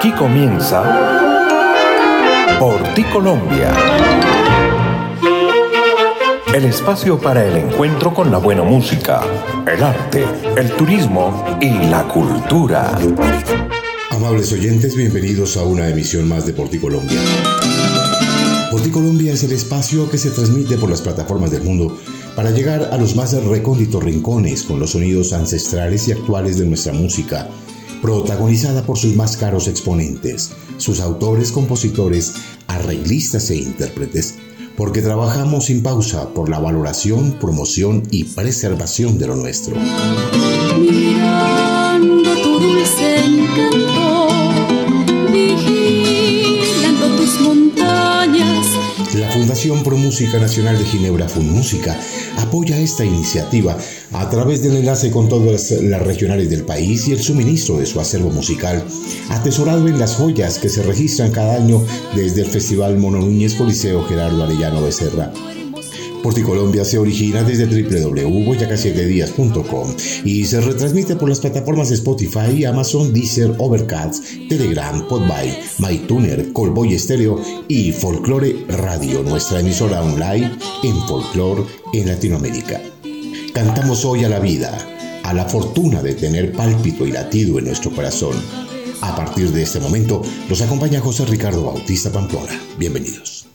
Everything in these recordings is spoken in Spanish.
Aquí comienza Por ti Colombia. El espacio para el encuentro con la buena música, el arte, el turismo y la cultura. Amables oyentes, bienvenidos a una emisión más de Por ti Colombia. Por ti Colombia es el espacio que se transmite por las plataformas del mundo para llegar a los más recónditos rincones con los sonidos ancestrales y actuales de nuestra música protagonizada por sus más caros exponentes, sus autores, compositores, arreglistas e intérpretes, porque trabajamos sin pausa por la valoración, promoción y preservación de lo nuestro. Mirando tu dulce encanto, vigilando tus montañas. La Fundación Pro Música Nacional de Ginebra Música apoya esta iniciativa a través del enlace con todas las regionales del país y el suministro de su acervo musical, atesorado en las joyas que se registran cada año desde el Festival Mono Núñez Coliseo Gerardo Arellano Becerra. Colombia se origina desde www.boyacasietedias.com y se retransmite por las plataformas Spotify, Amazon, Deezer, Overcast, Telegram, Podbay, MyTuner, Colboy Stereo y Folklore Radio, nuestra emisora online en folklore en Latinoamérica. Cantamos hoy a la vida, a la fortuna de tener pálpito y latido en nuestro corazón. A partir de este momento, los acompaña José Ricardo Bautista Pamplona. Bienvenidos.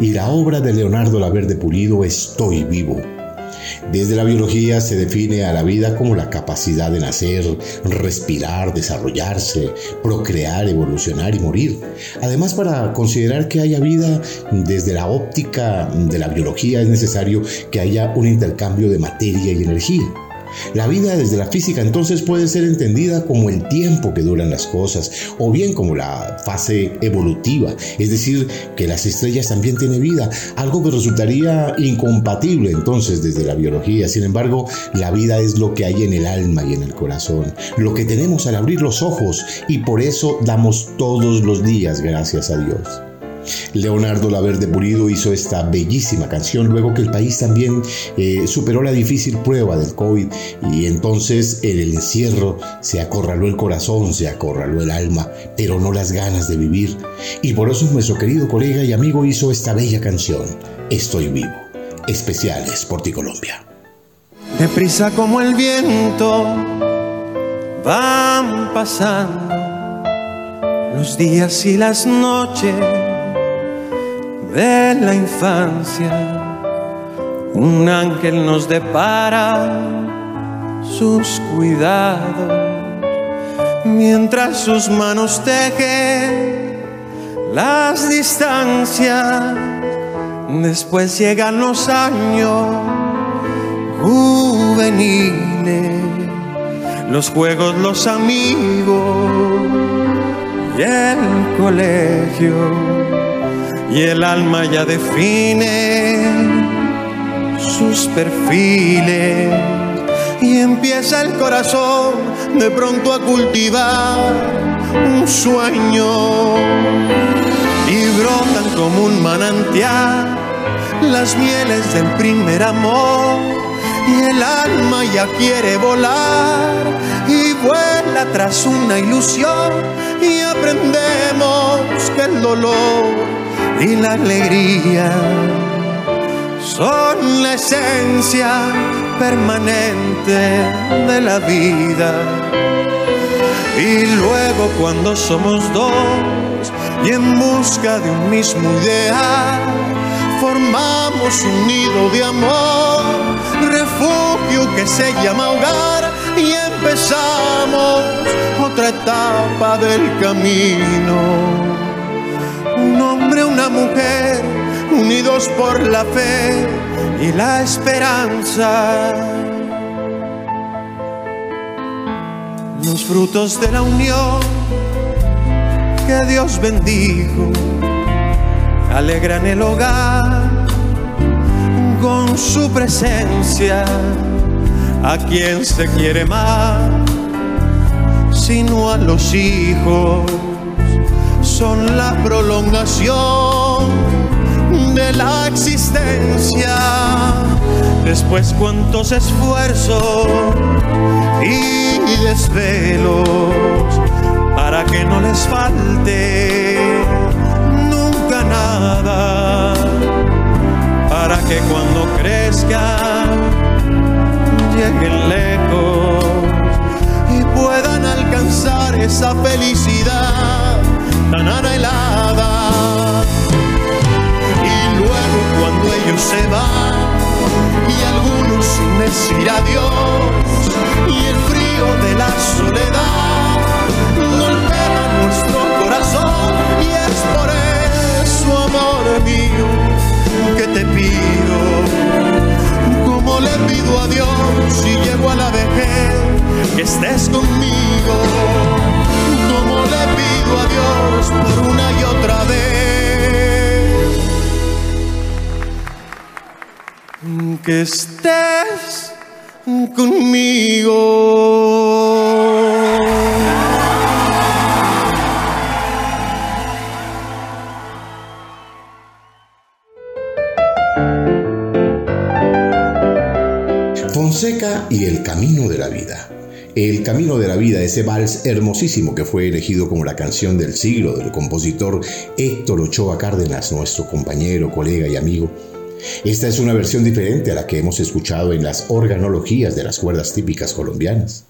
Y la obra de Leonardo Laverde Pulido Estoy vivo. Desde la biología se define a la vida como la capacidad de nacer, respirar, desarrollarse, procrear, evolucionar y morir. Además, para considerar que haya vida desde la óptica de la biología es necesario que haya un intercambio de materia y energía. La vida desde la física entonces puede ser entendida como el tiempo que duran las cosas o bien como la fase evolutiva, es decir, que las estrellas también tienen vida, algo que resultaría incompatible entonces desde la biología. Sin embargo, la vida es lo que hay en el alma y en el corazón, lo que tenemos al abrir los ojos y por eso damos todos los días gracias a Dios. Leonardo Laverde Pulido hizo esta bellísima canción luego que el país también eh, superó la difícil prueba del COVID y entonces en el encierro se acorraló el corazón, se acorraló el alma, pero no las ganas de vivir. Y por eso nuestro querido colega y amigo hizo esta bella canción, Estoy vivo, especiales por ti Colombia. Deprisa como el viento van pasando los días y las noches de la infancia, un ángel nos depara sus cuidados, mientras sus manos tejen las distancias. Después llegan los años juveniles, los juegos, los amigos y el colegio y el alma ya define sus perfiles. Y empieza el corazón de pronto a cultivar un sueño. Y brotan como un manantial las mieles del primer amor. Y el alma ya quiere volar y vuela tras una ilusión. Y aprendemos que el dolor y la alegría son la esencia permanente de la vida. Y luego cuando somos dos y en busca de un mismo ideal, formamos un nido de amor, refugio que se llama hogar y empezamos otra etapa del camino una mujer, unidos por la fe y la esperanza. Los frutos de la unión que Dios bendijo alegran el hogar con su presencia. A quien se quiere más, sino a los hijos son la prolongación de la existencia. Después cuántos esfuerzos y desvelos para que no les falte nunca nada, para que cuando crezcan lleguen lejos y puedan alcanzar esa felicidad tan anhelada. Y luego cuando ellos se van, y algunos sin decir adiós, y el frío de la soledad golpea nuestro corazón, y es por eso, amor mío, que te pido, como le pido a Dios si llego a la vejez, que estés conmigo como le pido a Dios por una y otra vez. Que estés conmigo. Fonseca y el camino de la vida. El Camino de la Vida, ese vals hermosísimo que fue elegido como la canción del siglo del compositor Héctor Ochoa Cárdenas, nuestro compañero, colega y amigo. Esta es una versión diferente a la que hemos escuchado en las organologías de las cuerdas típicas colombianas.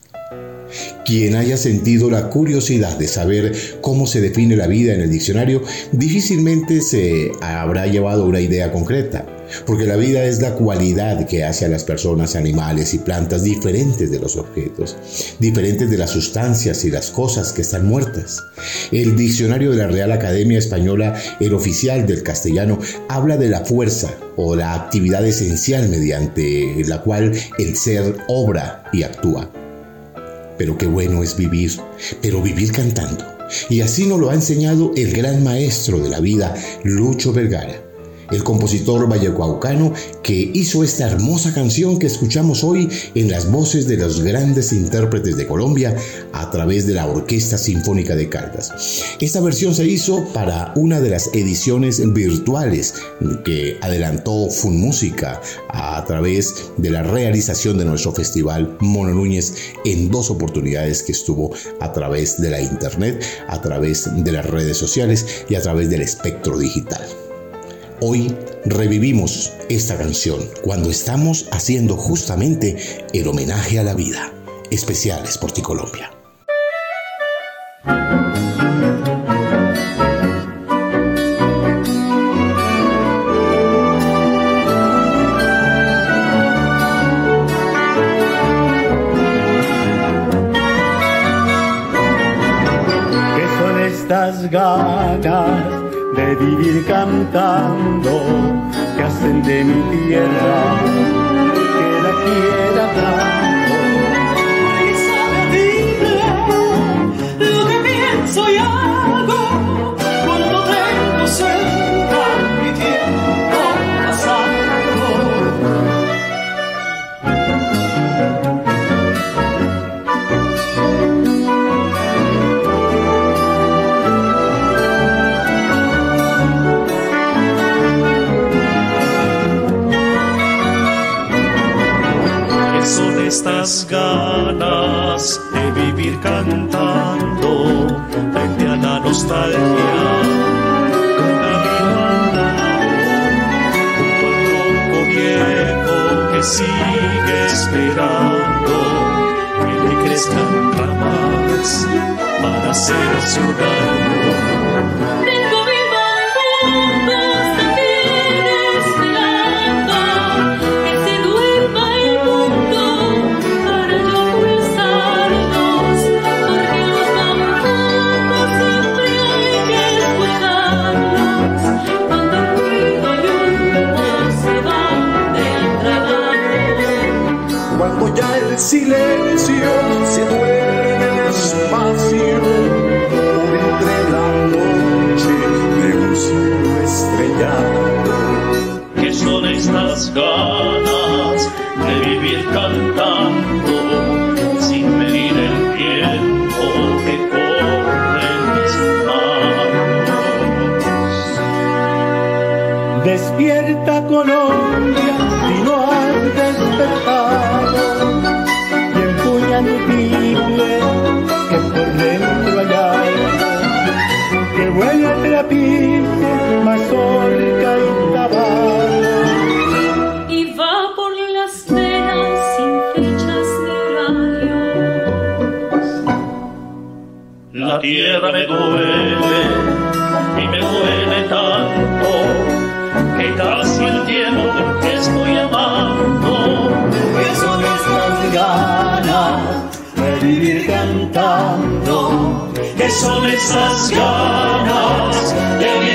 Quien haya sentido la curiosidad de saber cómo se define la vida en el diccionario, difícilmente se habrá llevado una idea concreta, porque la vida es la cualidad que hace a las personas, animales y plantas diferentes de los objetos, diferentes de las sustancias y las cosas que están muertas. El diccionario de la Real Academia Española, el oficial del castellano, habla de la fuerza o la actividad esencial mediante la cual el ser obra y actúa. Pero qué bueno es vivir, pero vivir cantando. Y así nos lo ha enseñado el gran maestro de la vida, Lucho Vergara el compositor vallecuaucano que hizo esta hermosa canción que escuchamos hoy en las voces de los grandes intérpretes de Colombia a través de la Orquesta Sinfónica de Caldas. Esta versión se hizo para una de las ediciones virtuales que adelantó Fun Música a través de la realización de nuestro festival Mono Núñez en dos oportunidades que estuvo a través de la internet, a través de las redes sociales y a través del espectro digital. Hoy revivimos esta canción cuando estamos haciendo justamente el homenaje a la vida. Especial Colombia. Vivir cantando que hacen de mi tierra que la quiera tanto que casi el tiempo que estoy amando. Que son estas ganas vivir cantando, que son esas ganas de vivir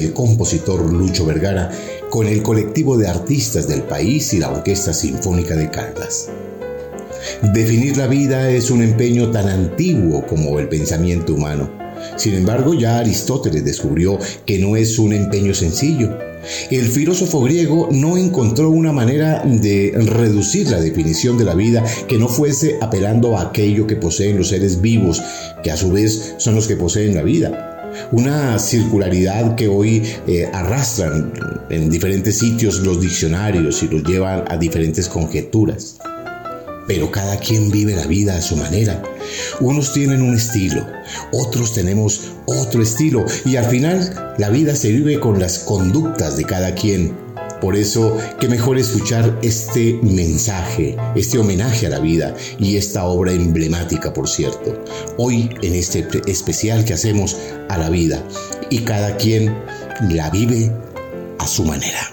del compositor Lucho Vergara, con el colectivo de artistas del país y la Orquesta Sinfónica de Caldas. Definir la vida es un empeño tan antiguo como el pensamiento humano. Sin embargo, ya Aristóteles descubrió que no es un empeño sencillo. El filósofo griego no encontró una manera de reducir la definición de la vida que no fuese apelando a aquello que poseen los seres vivos, que a su vez son los que poseen la vida. Una circularidad que hoy eh, arrastran en diferentes sitios los diccionarios y los llevan a diferentes conjeturas. Pero cada quien vive la vida a su manera. Unos tienen un estilo, otros tenemos otro estilo y al final la vida se vive con las conductas de cada quien por eso, qué mejor escuchar este mensaje, este homenaje a la vida y esta obra emblemática, por cierto, hoy en este especial que hacemos a la vida y cada quien la vive a su manera.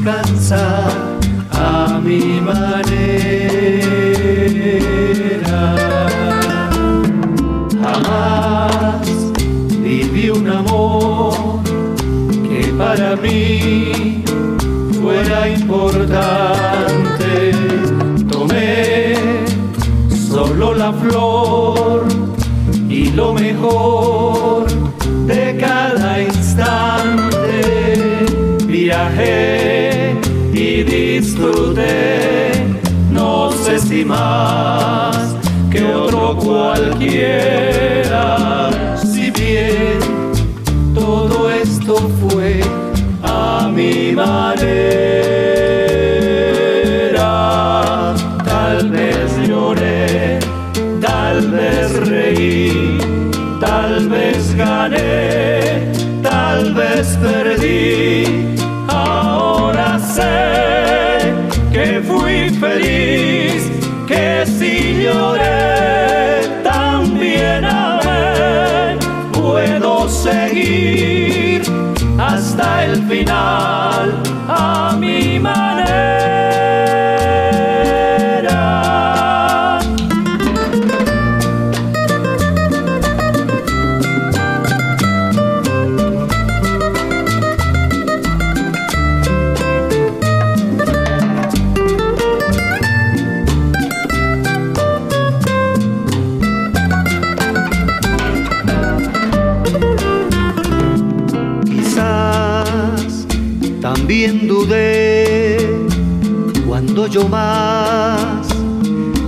descansar a mi manera. Jamás viví un amor que para mí fuera importante. Tomé solo la flor y lo mejor de cada instante viajé y disfruté, no sé si más que otro cualquiera, yo más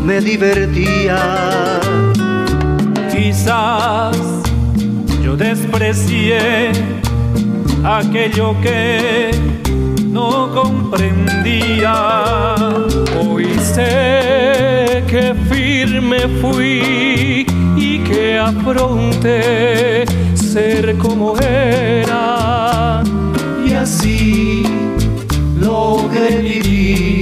me divertía. Quizás yo desprecié aquello que no comprendía. Hoy sé que firme fui y que afronté ser como era. Y así logré vivir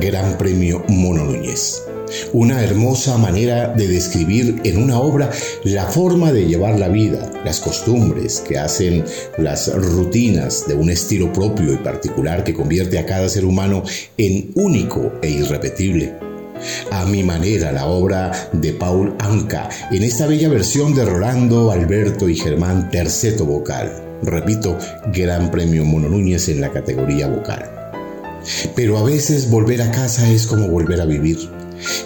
Gran Premio Mono Núñez. Una hermosa manera de describir en una obra la forma de llevar la vida, las costumbres que hacen las rutinas de un estilo propio y particular que convierte a cada ser humano en único e irrepetible. a mi manera la obra de Paul Anka en esta bella versión de Rolando, Alberto y Germán Terceto Vocal. Repito, Gran Premio Mono Núñez en la categoría vocal. Pero a veces volver a casa es como volver a vivir.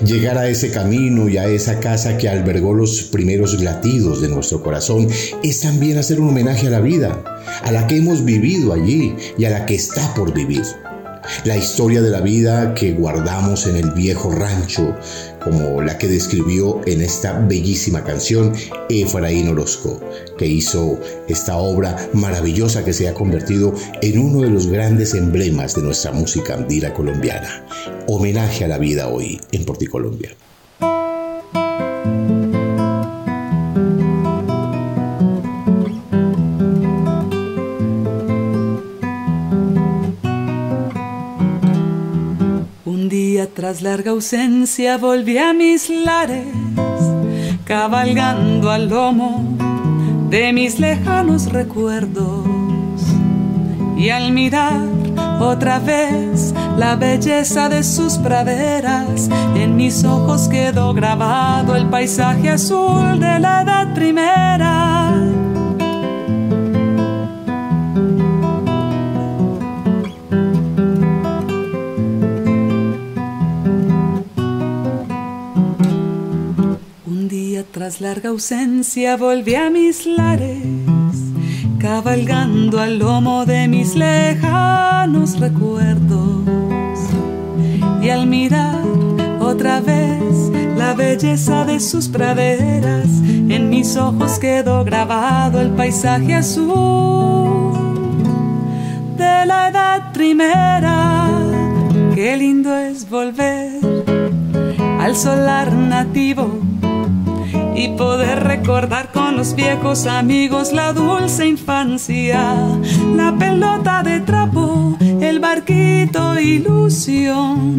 Llegar a ese camino y a esa casa que albergó los primeros latidos de nuestro corazón es también hacer un homenaje a la vida, a la que hemos vivido allí y a la que está por vivir la historia de la vida que guardamos en el viejo rancho, como la que describió en esta bellísima canción Efraín Orozco, que hizo esta obra maravillosa que se ha convertido en uno de los grandes emblemas de nuestra música andina colombiana. Homenaje a la vida hoy en Porticolombia. Tras larga ausencia volví a mis lares, cabalgando al lomo de mis lejanos recuerdos. Y al mirar otra vez la belleza de sus praderas, en mis ojos quedó grabado el paisaje azul de la edad primera Tras larga ausencia volví a mis lares, cabalgando al lomo de mis lejanos recuerdos. Y al mirar otra vez la belleza de sus praderas, en mis ojos quedó grabado el paisaje azul de la edad primera. Qué lindo es volver al solar nativo y poder recordar con los viejos amigos la dulce infancia, la pelota de trapo, el barquito ilusión,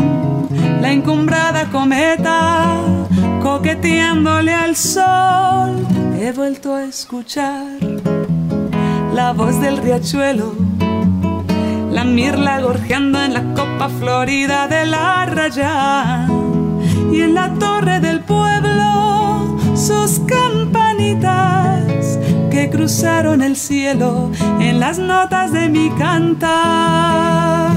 la encumbrada cometa coqueteándole al sol. He vuelto a escuchar la voz del riachuelo, la mirla gorjeando en la copa florida de la raya y en la torre del pueblo que cruzaron el cielo en las notas de mi cantar.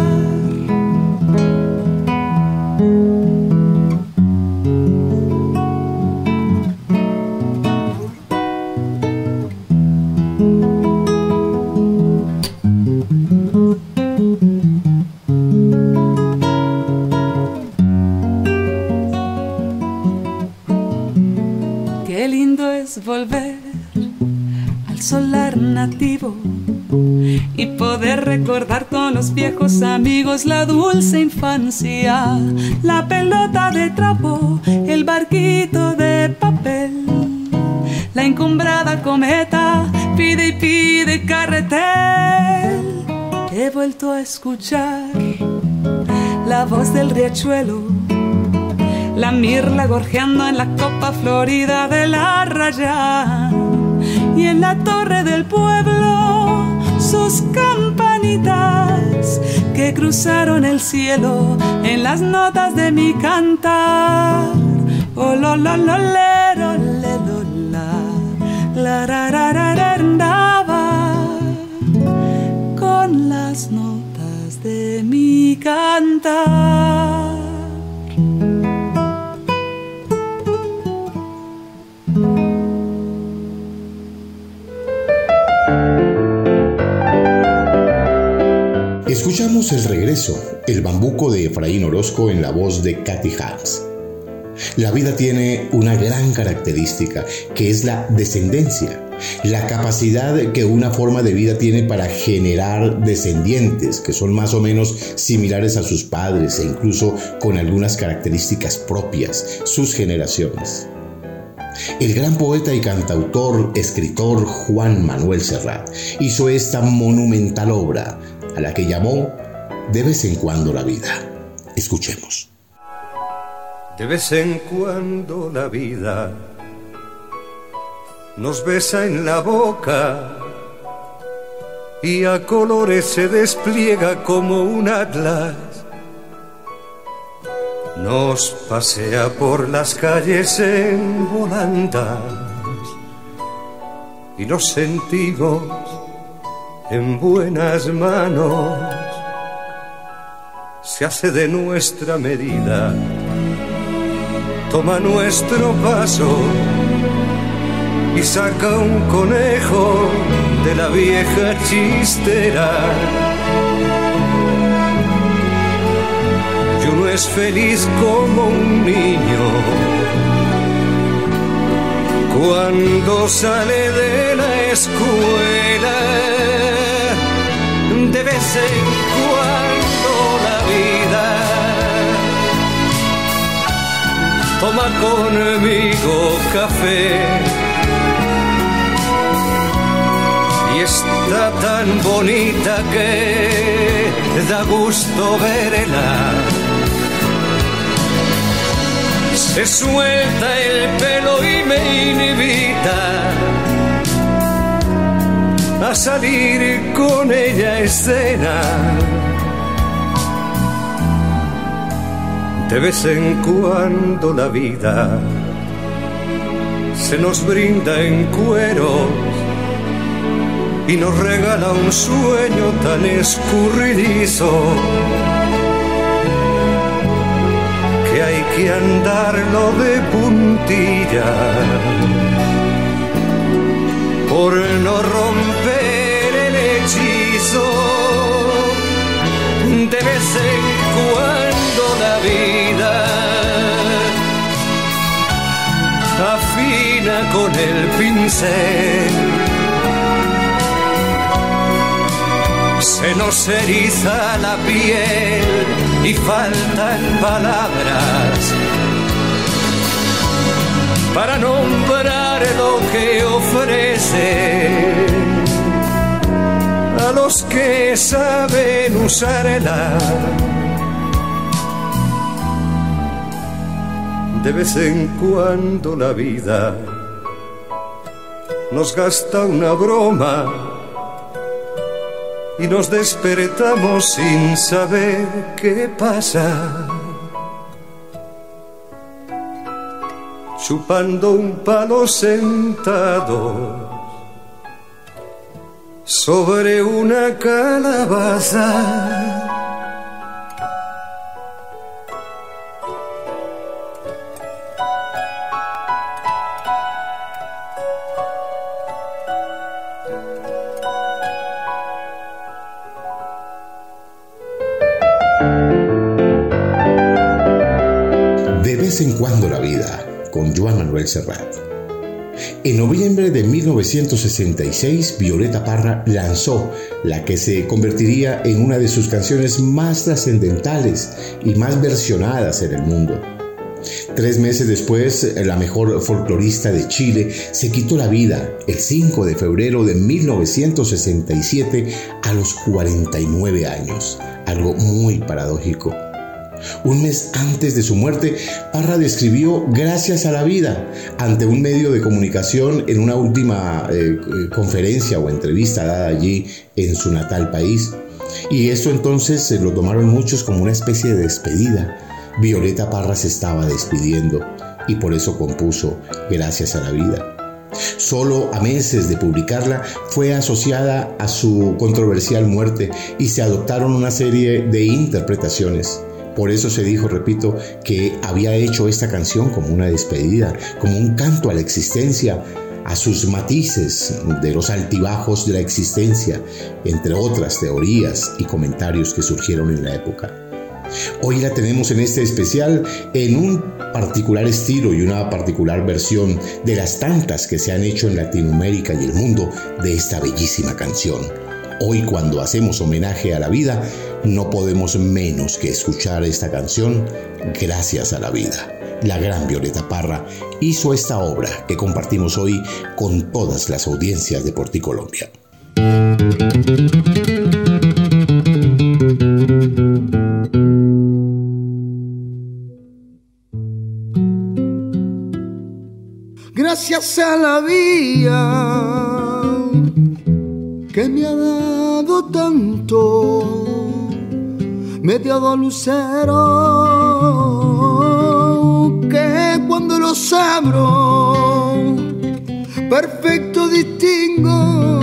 Los viejos amigos la dulce infancia, la pelota de trapo, el barquito de papel, la encumbrada cometa, pide y pide carretel. He vuelto a escuchar la voz del riachuelo la mirla gorjeando en la copa florida de la raya y en la torre del pueblo sus campanitas que cruzaron el cielo en las notas de mi cantar. Oh, lo, lo, lo, le, la, la, con las notas de mi cantar. El Regreso, el bambuco de Efraín Orozco en la voz de Katy Hans. La vida tiene una gran característica, que es la descendencia, la capacidad que una forma de vida tiene para generar descendientes, que son más o menos similares a sus padres e incluso con algunas características propias, sus generaciones. El gran poeta y cantautor, escritor Juan Manuel Serrat hizo esta monumental obra a la que llamó de vez en cuando la vida. Escuchemos. De vez en cuando la vida nos besa en la boca y a colores se despliega como un atlas. nos pasea por las calles en volandas y nos sentimos en buenas manos. Se hace de nuestra medida, toma nuestro paso y saca un conejo de la vieja chistera. Y uno es feliz como un niño cuando sale de la escuela. De vez en cuando toma conmigo café y está tan bonita que da gusto verla. Se suelta el pelo y me invita a salir con ella a escena. De vez en cuando la vida se nos brinda en cueros y nos regala un sueño tan escurridizo que hay que andarlo de puntilla por no romper el hechizo. De vez en cuando vida. Afina con el pincel. Se nos eriza la piel y faltan palabras. Para nombrar lo que ofrece a los que saben usarla. De vez en cuando la vida nos gasta una broma y nos despertamos sin saber qué pasa. Chupando un palo sentado sobre una calabaza. Serrat. En noviembre de 1966, Violeta Parra lanzó la que se convertiría en una de sus canciones más trascendentales y más versionadas en el mundo. Tres meses después, la mejor folclorista de Chile se quitó la vida el 5 de febrero de 1967 a los 49 años, algo muy paradójico. Un mes antes de su muerte, Parra describió Gracias a la vida ante un medio de comunicación en una última eh, eh, conferencia o entrevista dada allí en su natal país. Y esto entonces se lo tomaron muchos como una especie de despedida. Violeta Parra se estaba despidiendo y por eso compuso Gracias a la vida. Solo a meses de publicarla fue asociada a su controversial muerte y se adoptaron una serie de interpretaciones. Por eso se dijo, repito, que había hecho esta canción como una despedida, como un canto a la existencia, a sus matices de los altibajos de la existencia, entre otras teorías y comentarios que surgieron en la época. Hoy la tenemos en este especial en un particular estilo y una particular versión de las tantas que se han hecho en Latinoamérica y el mundo de esta bellísima canción. Hoy cuando hacemos homenaje a la vida, no podemos menos que escuchar esta canción Gracias a la vida. La gran Violeta Parra hizo esta obra que compartimos hoy con todas las audiencias de Porticolombia. Gracias a la vida que me ha dado tanto me dio lucero que cuando los abro perfecto distingo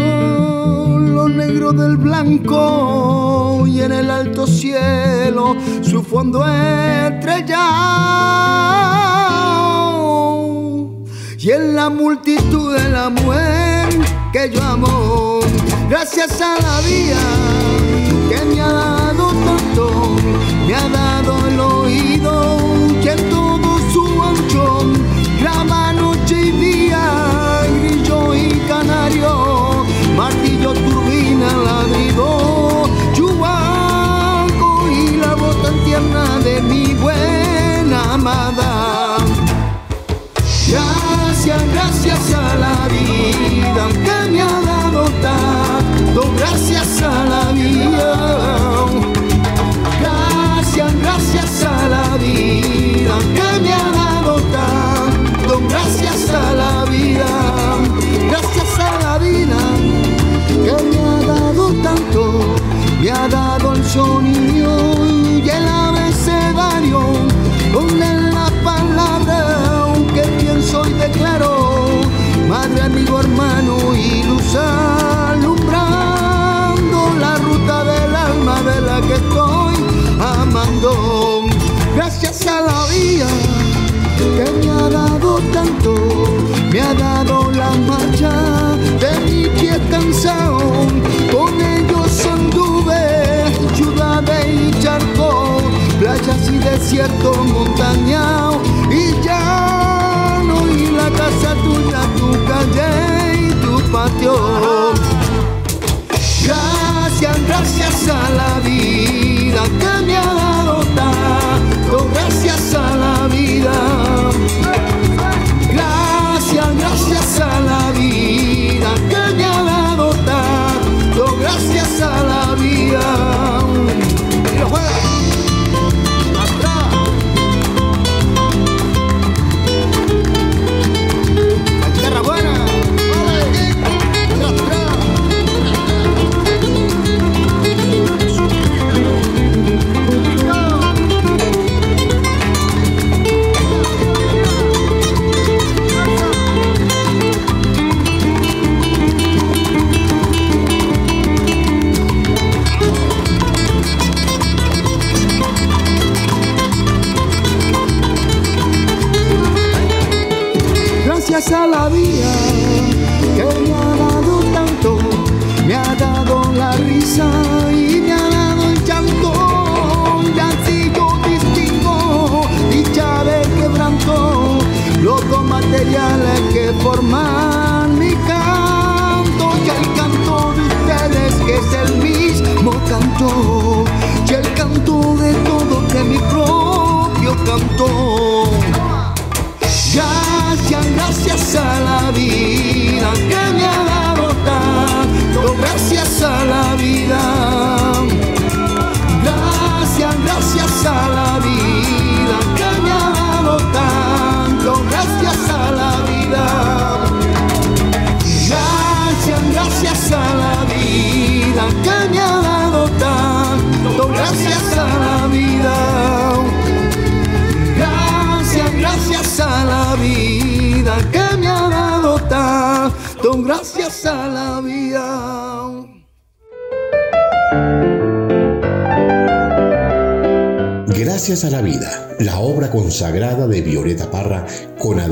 lo negro del blanco y en el alto cielo su fondo estrellado. Y en la multitud de la mujer que yo amo gracias a la vida que me ha dado me ha dado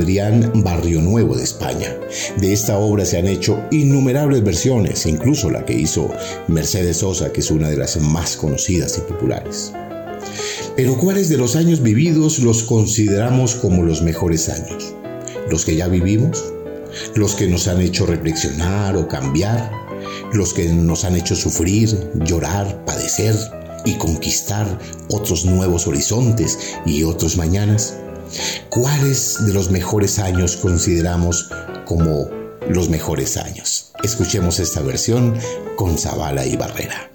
Adrián Barrio Nuevo de España. De esta obra se han hecho innumerables versiones, incluso la que hizo Mercedes Sosa, que es una de las más conocidas y populares. Pero ¿cuáles de los años vividos los consideramos como los mejores años? ¿Los que ya vivimos? ¿Los que nos han hecho reflexionar o cambiar? ¿Los que nos han hecho sufrir, llorar, padecer y conquistar otros nuevos horizontes y otros mañanas? cuáles de los mejores años consideramos como los mejores años. Escuchemos esta versión con Zavala y Barrera.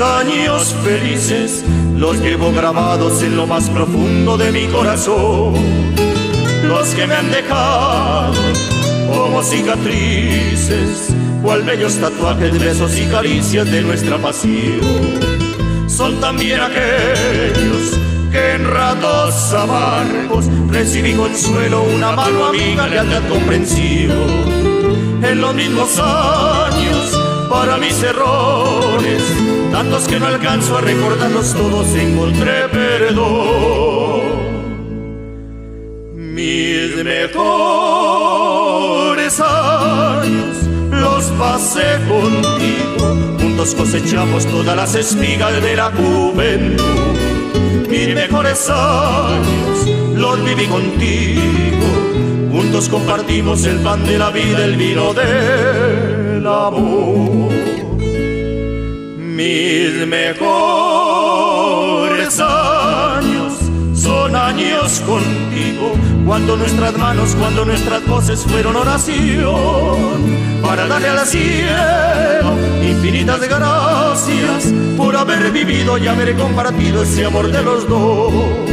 Años felices los llevo grabados en lo más profundo de mi corazón. Los que me han dejado como cicatrices, cual bellos tatuajes, besos y caricias de nuestra pasión. Son también aquellos que en ratos amargos recibí consuelo, una mano amiga, lealtad comprensivo. En los mismos años, para mis errores, tantos que no alcanzo a recordarlos todos, encontré perdón. Mis mejores años los pasé contigo, juntos cosechamos todas las espigas de la juventud. Mis mejores años los viví contigo, juntos compartimos el pan de la vida, el vino del amor. Mis mejores años son años contigo, cuando nuestras manos, cuando nuestras voces fueron oración, para darle al cielo infinitas gracias por haber vivido y haber compartido ese amor de los dos.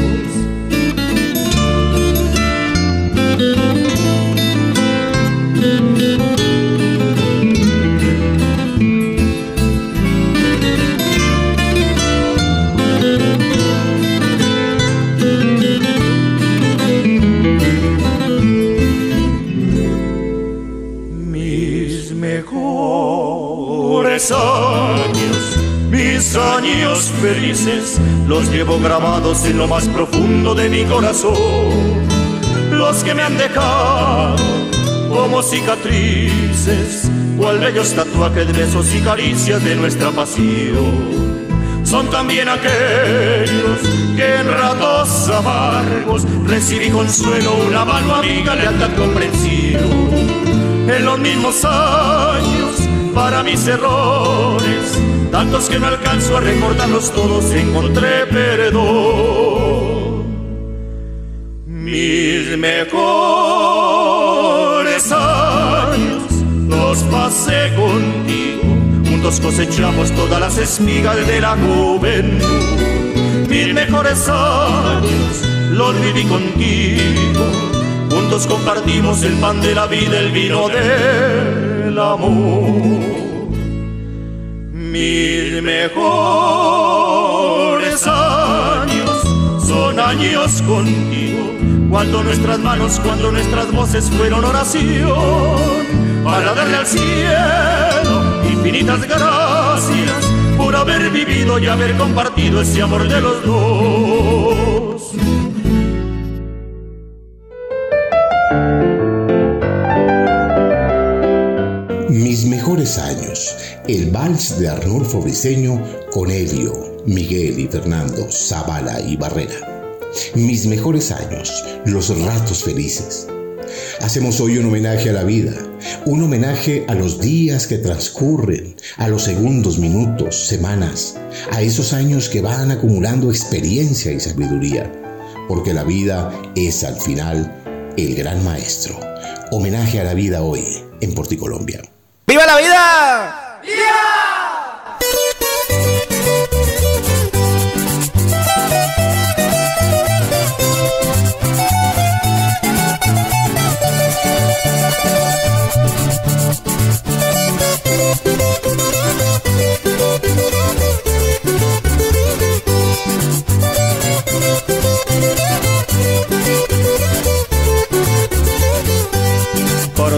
Mejores años, mis años felices, los llevo grabados en lo más profundo de mi corazón. Los que me han dejado como cicatrices, cual bellos tatuajes, besos y caricias de nuestra pasión. Son también aquellos que en ratos amargos recibí consuelo, una mano amiga, lealtad comprensiva en los mismos años para mis errores, tantos que no alcanzo a recordarlos todos, encontré perdón. Mis mejores años los pasé contigo, juntos cosechamos todas las espigas de la juventud. Mis mejores años los viví contigo juntos compartimos el pan de la vida, el vino del amor. Mis mejores años son años contigo, cuando nuestras manos, cuando nuestras voces fueron oración, para darle al cielo infinitas gracias por haber vivido y haber compartido ese amor de los dos. El vals de Arnulfo Briseño con Elio, Miguel y Fernando, Zavala y Barrera. Mis mejores años, los ratos felices. Hacemos hoy un homenaje a la vida, un homenaje a los días que transcurren, a los segundos, minutos, semanas, a esos años que van acumulando experiencia y sabiduría, porque la vida es al final el gran maestro. Homenaje a la vida hoy en Porticolombia. ¡Viva la vida!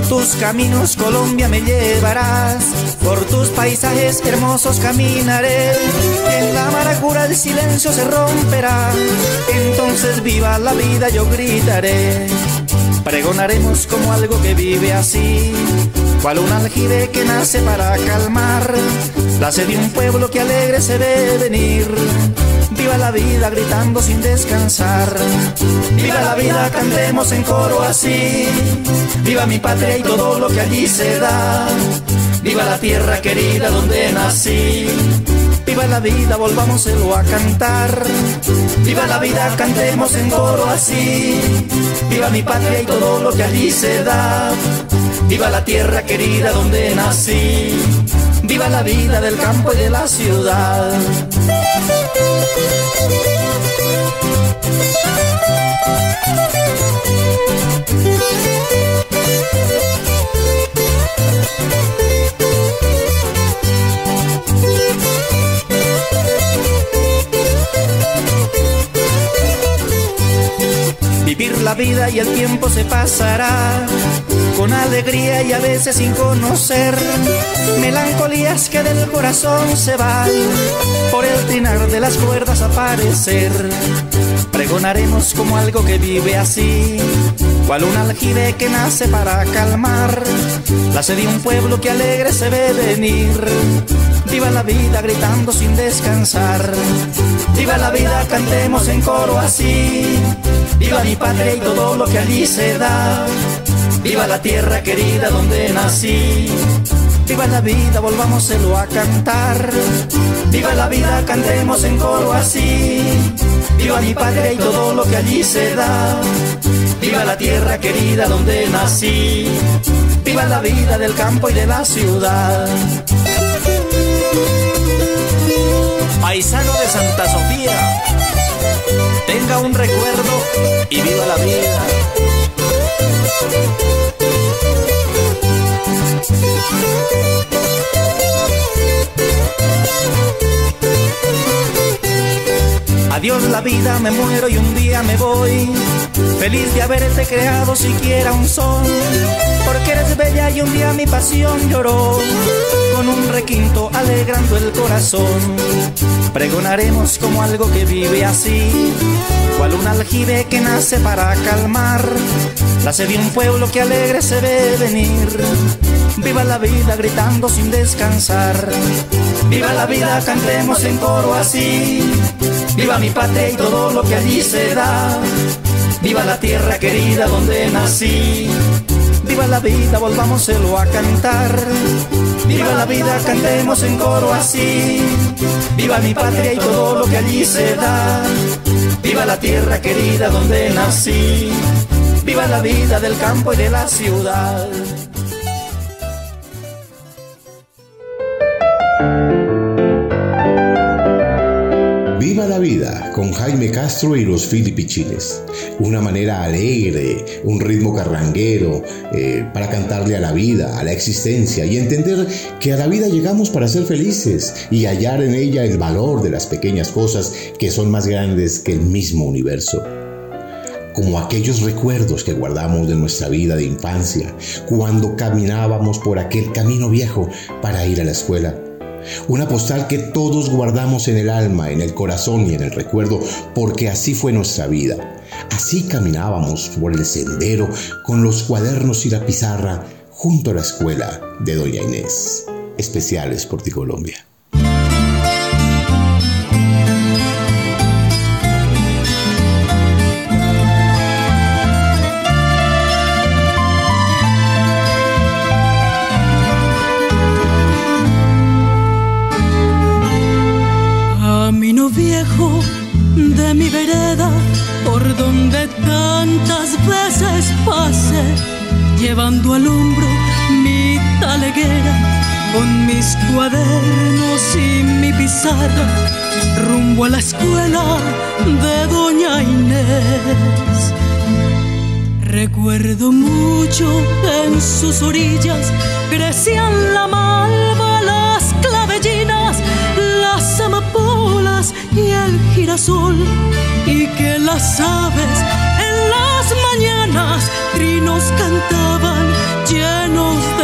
Tus caminos Colombia me llevarás, por tus paisajes hermosos caminaré. En la amargura el silencio se romperá, entonces viva la vida yo gritaré. Pregonaremos como algo que vive así, cual un aljibe que nace para calmar la sed de un pueblo que alegre se ve venir. Viva la vida gritando sin descansar. Viva la vida, cantemos en coro así. Viva mi patria y todo lo que allí se da. Viva la tierra querida donde nací. Viva la vida, volvámoselo a cantar. Viva la vida, cantemos en coro así. Viva mi patria y todo lo que allí se da. Viva la tierra querida donde nací. Viva la vida del campo y de la ciudad. Música Vivir la vida y el tiempo se pasará con alegría y a veces sin conocer melancolías que del corazón se van por el trinar de las cuerdas aparecer. Pregonaremos como algo que vive así, cual un aljibe que nace para calmar la sed de un pueblo que alegre se ve venir. Viva la vida gritando sin descansar. Viva la vida, cantemos en coro así. Viva mi patria y todo lo que allí se da. Viva la tierra querida donde nací. Viva la vida, volvámoselo a cantar. Viva la vida, cantemos en coro así. Viva mi patria y todo lo que allí se da. Viva la tierra querida donde nací. Viva la vida del campo y de la ciudad. Paisano de Santa Sofía, tenga un recuerdo y viva la vida. Adiós la vida, me muero y un día me voy. Feliz de haberte creado siquiera un sol. Porque eres bella y un día mi pasión lloró. Con un requinto alegrando el corazón. Pregonaremos como algo que vive así. Cual un aljibe que nace para calmar la sed de un pueblo que alegre se ve venir. Viva la vida gritando sin descansar. Viva la vida, cantemos en coro así. Viva mi patria y todo lo que allí se da. Viva la tierra querida donde nací. Viva la vida, volvámoselo a cantar. Viva la vida, cantemos en coro así. Viva mi patria y todo lo que allí se da. Viva la tierra querida donde nací. Viva la vida del campo y de la ciudad. Viva la vida con Jaime Castro y los Filipichines. Una manera alegre, un ritmo carranguero eh, para cantarle a la vida, a la existencia y entender que a la vida llegamos para ser felices y hallar en ella el valor de las pequeñas cosas que son más grandes que el mismo universo como aquellos recuerdos que guardamos de nuestra vida de infancia, cuando caminábamos por aquel camino viejo para ir a la escuela. Una postal que todos guardamos en el alma, en el corazón y en el recuerdo, porque así fue nuestra vida. Así caminábamos por el sendero con los cuadernos y la pizarra junto a la escuela de Doña Inés. Especiales por ti Colombia. Rumbo a la escuela de Doña Inés. Recuerdo mucho en sus orillas crecían la malva, las clavellinas, las amapolas y el girasol, y que las aves en las mañanas trinos cantaban llenos de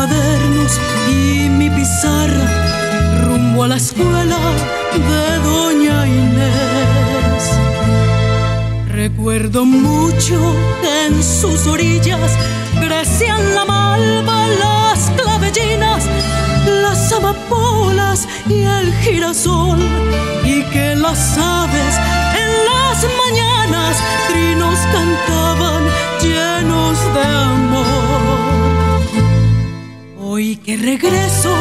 cuadernos y mi pizarra, rumbo a la escuela de Doña Inés. Recuerdo mucho en sus orillas crecían la malva, las clavellinas, las amapolas y el girasol y que las aves en las mañanas trinos cantaban llenos de amor. Hoy que regreso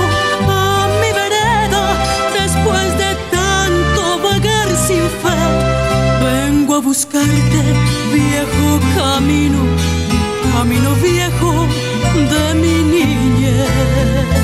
a mi vereda después de tanto vagar sin fe, vengo a buscarte, viejo camino, camino viejo de mi niñez.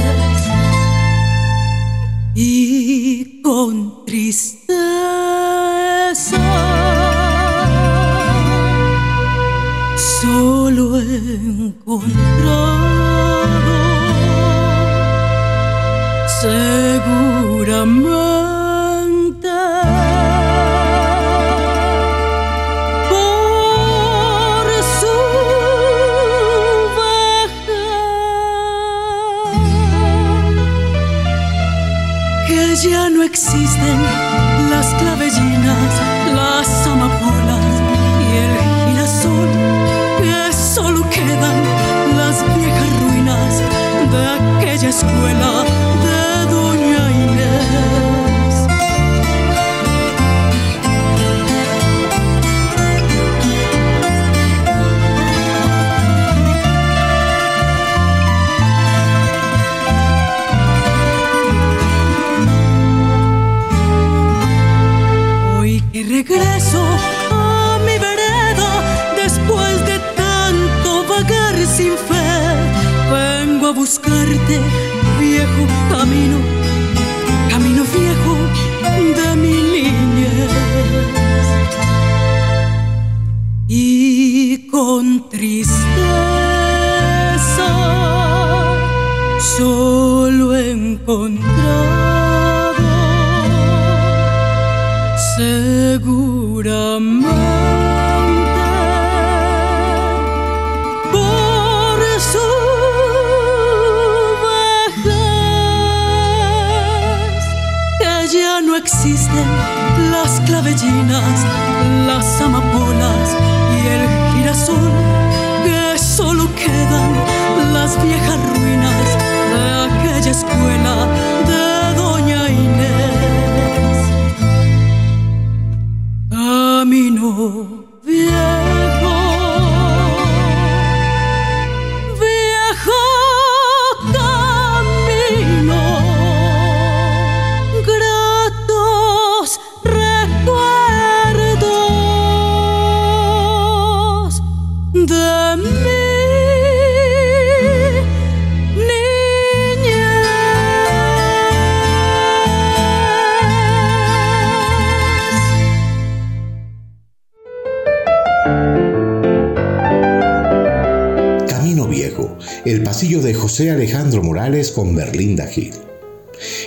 José Alejandro Morales con Berlinda Gil.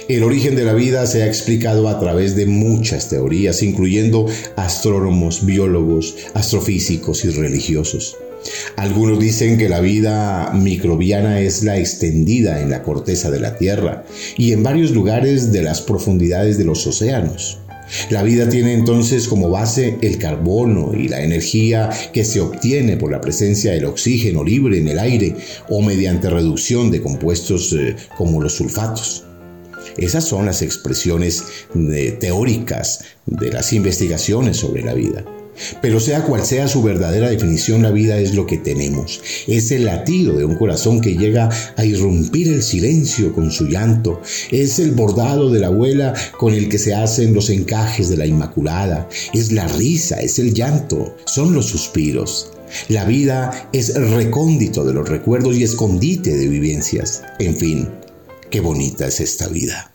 El origen de la vida se ha explicado a través de muchas teorías, incluyendo astrónomos, biólogos, astrofísicos y religiosos. Algunos dicen que la vida microbiana es la extendida en la corteza de la Tierra y en varios lugares de las profundidades de los océanos. La vida tiene entonces como base el carbono y la energía que se obtiene por la presencia del oxígeno libre en el aire o mediante reducción de compuestos eh, como los sulfatos. Esas son las expresiones eh, teóricas de las investigaciones sobre la vida. Pero sea cual sea su verdadera definición, la vida es lo que tenemos. Es el latido de un corazón que llega a irrumpir el silencio con su llanto. Es el bordado de la abuela con el que se hacen los encajes de la Inmaculada. Es la risa, es el llanto, son los suspiros. La vida es recóndito de los recuerdos y escondite de vivencias. En fin, qué bonita es esta vida.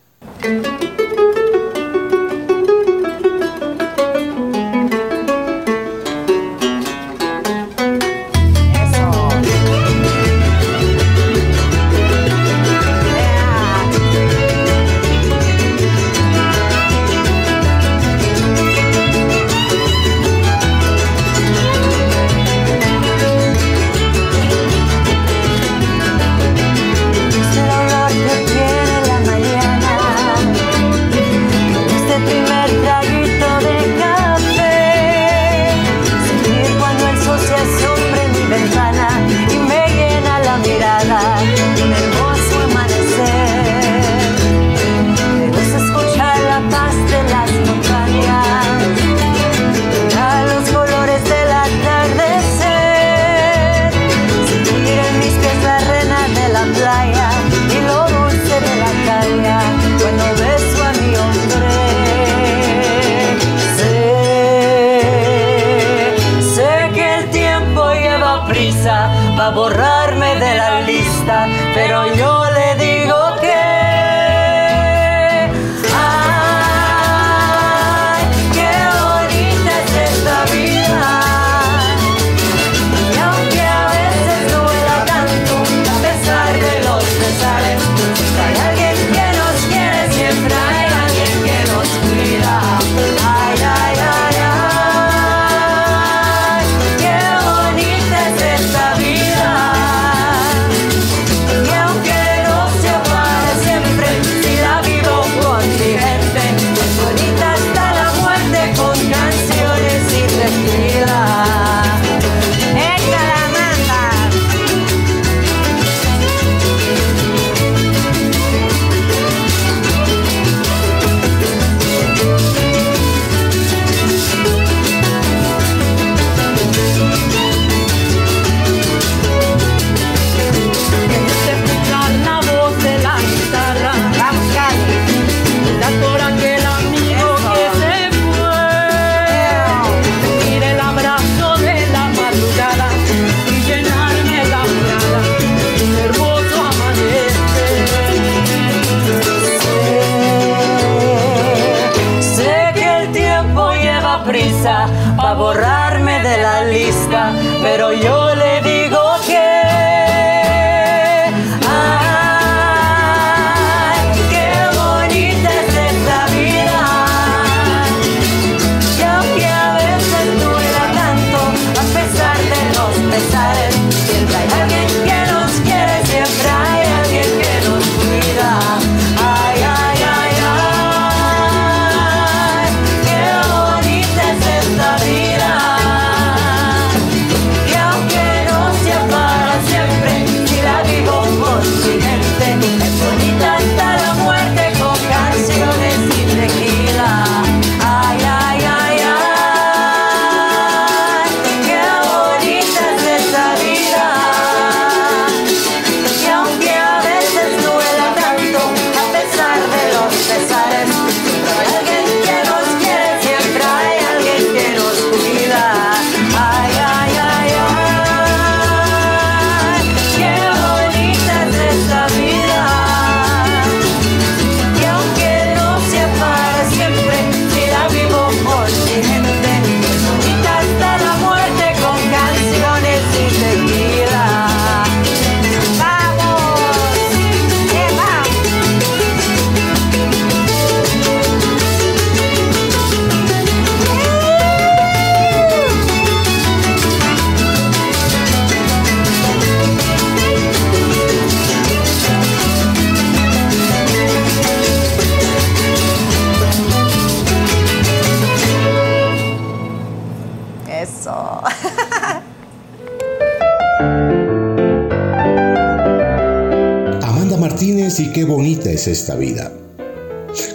Bonita es esta vida.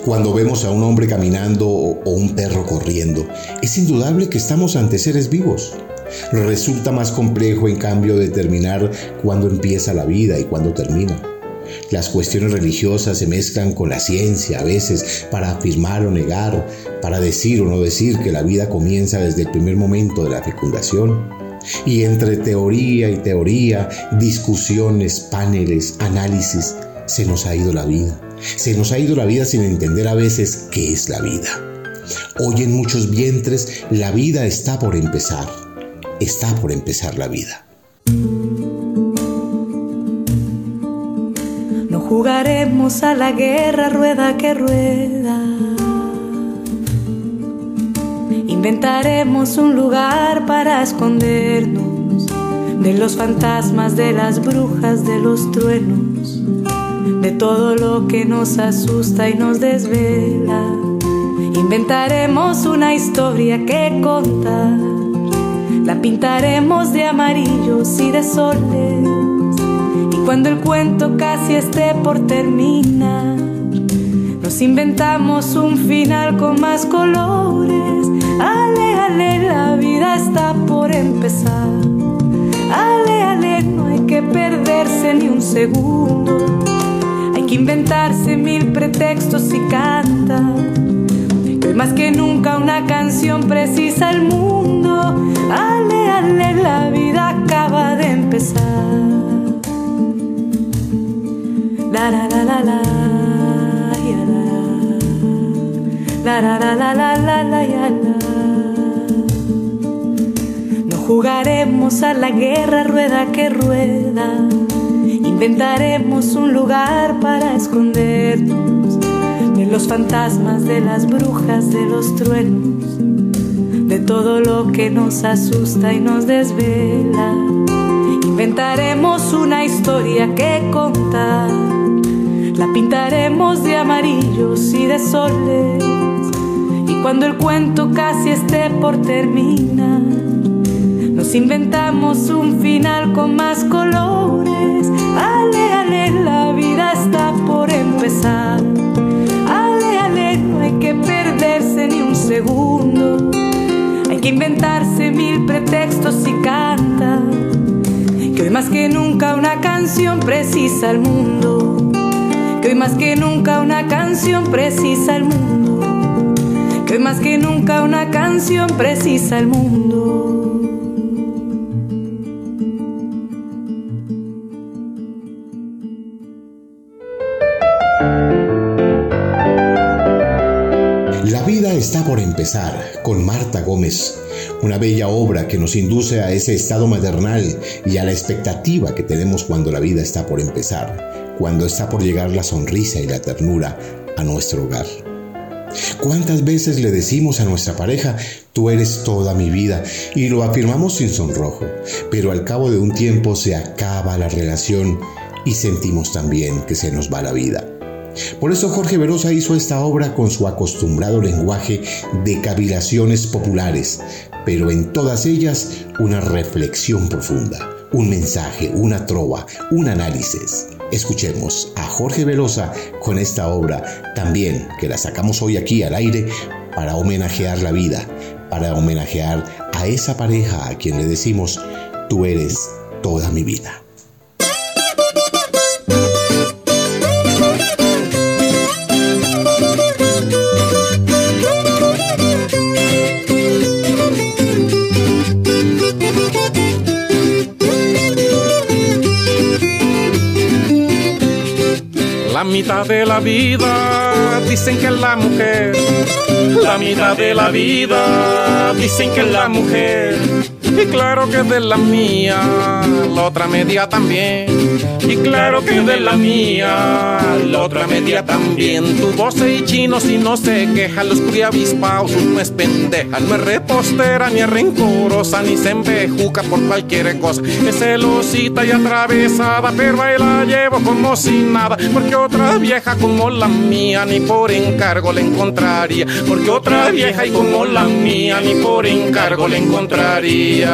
Cuando vemos a un hombre caminando o un perro corriendo, es indudable que estamos ante seres vivos. Resulta más complejo, en cambio, determinar cuándo empieza la vida y cuándo termina. Las cuestiones religiosas se mezclan con la ciencia a veces para afirmar o negar, para decir o no decir que la vida comienza desde el primer momento de la fecundación. Y entre teoría y teoría, discusiones, paneles, análisis, se nos ha ido la vida. Se nos ha ido la vida sin entender a veces qué es la vida. Hoy en muchos vientres la vida está por empezar. Está por empezar la vida. No jugaremos a la guerra rueda que rueda. Inventaremos un lugar para escondernos de los fantasmas, de las brujas, de los truenos, de todo lo que nos asusta y nos desvela. Inventaremos una historia que contar, la pintaremos de amarillos y de soles. Y cuando el cuento casi esté por terminar, nos inventamos un final con más colores. Ale, ale, la vida está por empezar. Ale, ale, no hay que perderse ni un segundo. Que inventarse mil pretextos y cantar. Que hoy más que nunca una canción precisa el mundo. Ale, ale, la vida acaba de empezar. La la la la la, la. La la la la la la la. No jugaremos a la guerra rueda que rueda. Inventaremos un lugar para escondernos de los fantasmas, de las brujas, de los truenos, de todo lo que nos asusta y nos desvela. Inventaremos una historia que contar, la pintaremos de amarillos y de soles. Y cuando el cuento casi esté por terminar, nos inventamos un final con más colores. Ale, ale, la vida está por empezar. Ale, ale, no hay que perderse ni un segundo. Hay que inventarse mil pretextos y cantar. Que hoy más que nunca una canción precisa al mundo. Que hoy más que nunca una canción precisa al mundo. Que hoy más que nunca una canción precisa al mundo. Con Marta Gómez, una bella obra que nos induce a ese estado maternal y a la expectativa que tenemos cuando la vida está por empezar, cuando está por llegar la sonrisa y la ternura a nuestro hogar. ¿Cuántas veces le decimos a nuestra pareja, tú eres toda mi vida? Y lo afirmamos sin sonrojo, pero al cabo de un tiempo se acaba la relación y sentimos también que se nos va la vida. Por eso Jorge Verosa hizo esta obra con su acostumbrado lenguaje de cavilaciones populares, pero en todas ellas una reflexión profunda, un mensaje, una trova, un análisis. Escuchemos a Jorge Velosa con esta obra, también que la sacamos hoy aquí al aire para homenajear la vida, para homenajear a esa pareja a quien le decimos, tú eres toda mi vida. Mitad de la vida dicen que es la mujer. La mitad de la vida dicen que es la mujer. Y claro que de la mía, la otra media también. Y claro que de la mía, la otra media también. Tu voz y chino si no se queja, los criavispaos no es pendeja, no es repostera, ni es rencorosa, ni se embejuca por cualquier cosa. Es celosita y atravesada, pero ahí la llevo como si nada. Porque otra vieja como la mía, ni por encargo la encontraría. Porque otra vieja y como la mía, ni por encargo la encontraría. La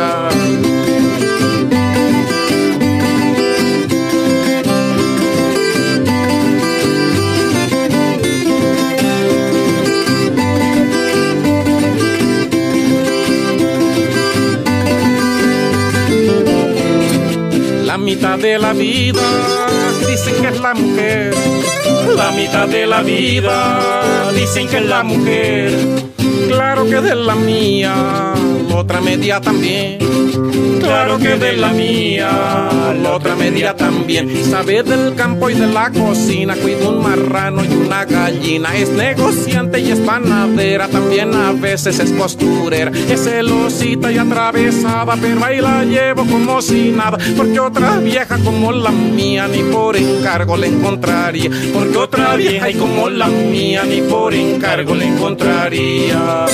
mitad de la vida dicen que es la mujer. La mitad de la vida dicen que es la mujer. Claro que de la mía, otra media también. Claro que de la mía, otra media también. Sabe del campo y de la cocina, cuida un marrano y una gallina. Es negociante y es panadera, también a veces es costurera. Es celosita y atravesada, pero ahí la llevo como si nada. Porque otra vieja como la mía, ni por encargo la encontraría. Porque otra vieja y como la mía, ni por encargo la encontraría.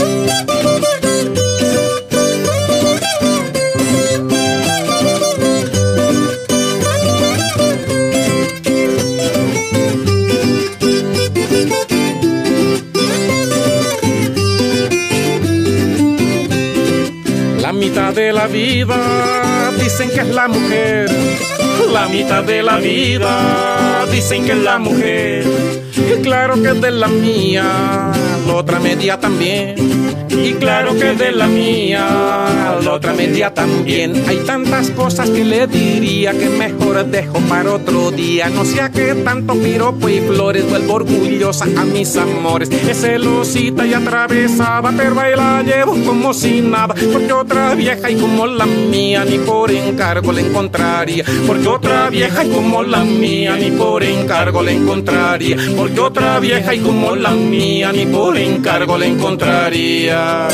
De la vida dicen que es la mujer. La mitad de la vida dicen que es la mujer. Y claro que es de la mía, otra media también. Y claro que de la mía, la otra media también. Hay tantas cosas que le diría que mejor dejo para otro día. No sea que tanto piropo y flores vuelvo orgullosa a mis amores. Es celosita y atravesada, pero ahí la llevo como si nada. Porque otra vieja y como la mía, ni por encargo la encontraría. Porque otra vieja y como la mía, ni por encargo la encontraría. Porque otra vieja y como la mía, ni por encargo la encontraría.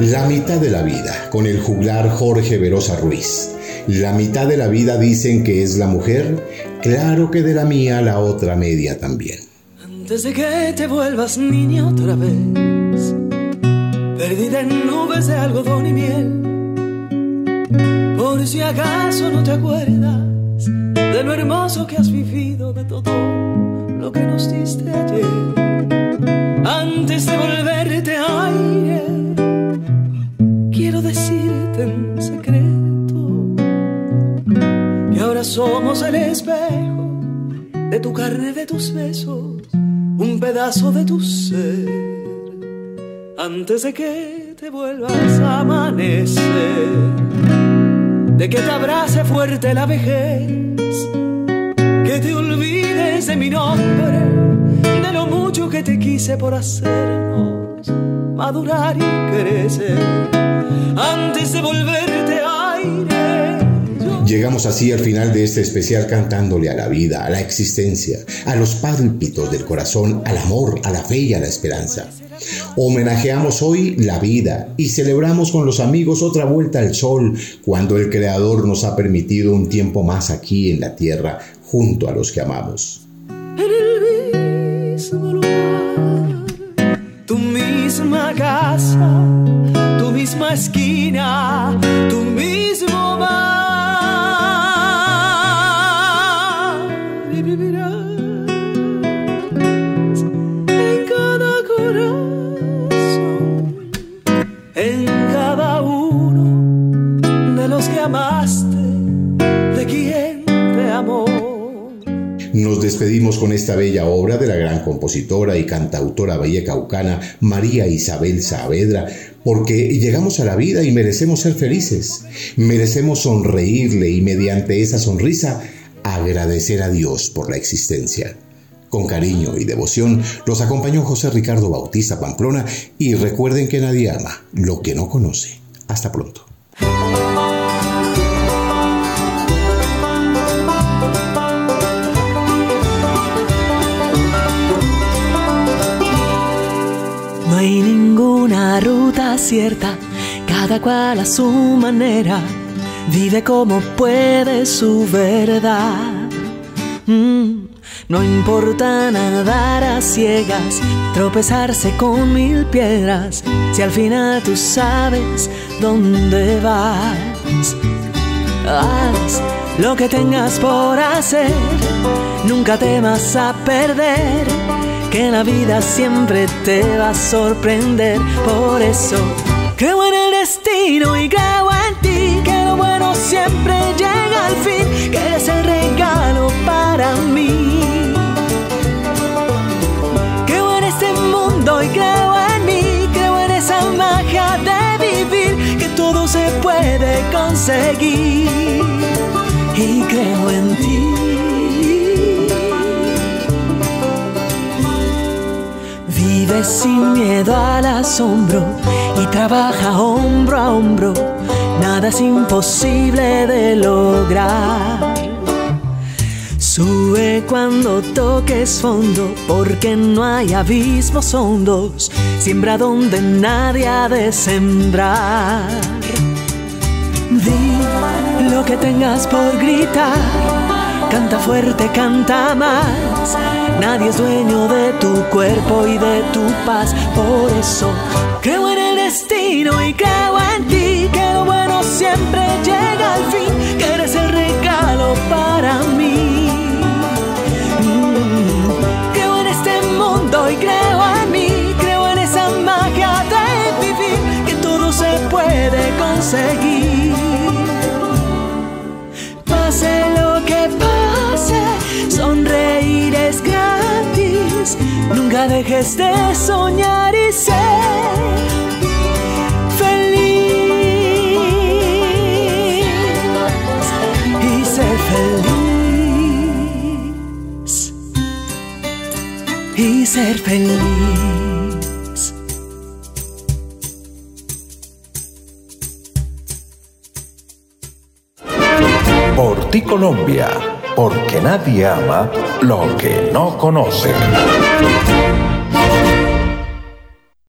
La mitad de la vida, con el juglar Jorge Verosa Ruiz. La mitad de la vida dicen que es la mujer, claro que de la mía la otra media también. Antes de que te vuelvas niña otra vez, perdida en nubes de algodón y miel, por si acaso no te acuerdas de lo hermoso que has vivido, de todo lo que nos diste ayer. Antes de volverte aire, quiero decirte en secreto que ahora somos el espejo de tu carne, de tus besos, un pedazo de tu ser. Antes de que te vuelvas a amanecer, de que te abrace fuerte la vejez, que te olvides de mi nombre, de lo mucho que te quise por hacernos madurar y crecer. Antes de volverte aire. Llegamos así al final de este especial cantándole a la vida, a la existencia, a los pálpitos del corazón, al amor, a la fe y a la esperanza. Homenajeamos hoy la vida y celebramos con los amigos otra vuelta al sol cuando el Creador nos ha permitido un tiempo más aquí en la tierra junto a los que amamos. En el mismo lugar, tu misma casa, tu misma esquina, con esta bella obra de la gran compositora y cantautora vallecaucana María Isabel Saavedra, porque llegamos a la vida y merecemos ser felices, merecemos sonreírle y mediante esa sonrisa agradecer a Dios por la existencia. Con cariño y devoción los acompañó José Ricardo Bautista Pamplona y recuerden que nadie ama lo que no conoce. Hasta pronto. Ruta cierta, cada cual a su manera vive como puede su verdad. Mm, No importa nadar a ciegas, tropezarse con mil piedras, si al final tú sabes dónde vas. Haz lo que tengas por hacer, nunca temas a perder, que la vida siempre te va a sorprender. Por eso, creo en el destino y creo en ti, que lo bueno siempre llega al fin, que eres el regalo para mí. Creo en este mundo y creo en mí, creo en esa magia de vivir, que todo se puede conseguir. Vive sin miedo al asombro y trabaja hombro a hombro. Nada es imposible de lograr. Sube cuando toques fondo, porque no hay abismos hondos. Siembra donde nadie ha de sembrar. Di lo que tengas por gritar. Canta fuerte, canta más. Nadie es dueño de tu cuerpo y de tu paz. Por eso creo en el destino y creo en ti. Que lo bueno siempre llega al fin. Que eres el regalo para mí. Mm, creo en este mundo y creo en mí. Creo en esa magia de vivir. Que todo se puede conseguir. Pase lo que pase, sonreiré nunca dejes de soñar y ser feliz. Y ser feliz. Y ser feliz. Por ti Colombia, porque nadie ama lo que no conoce.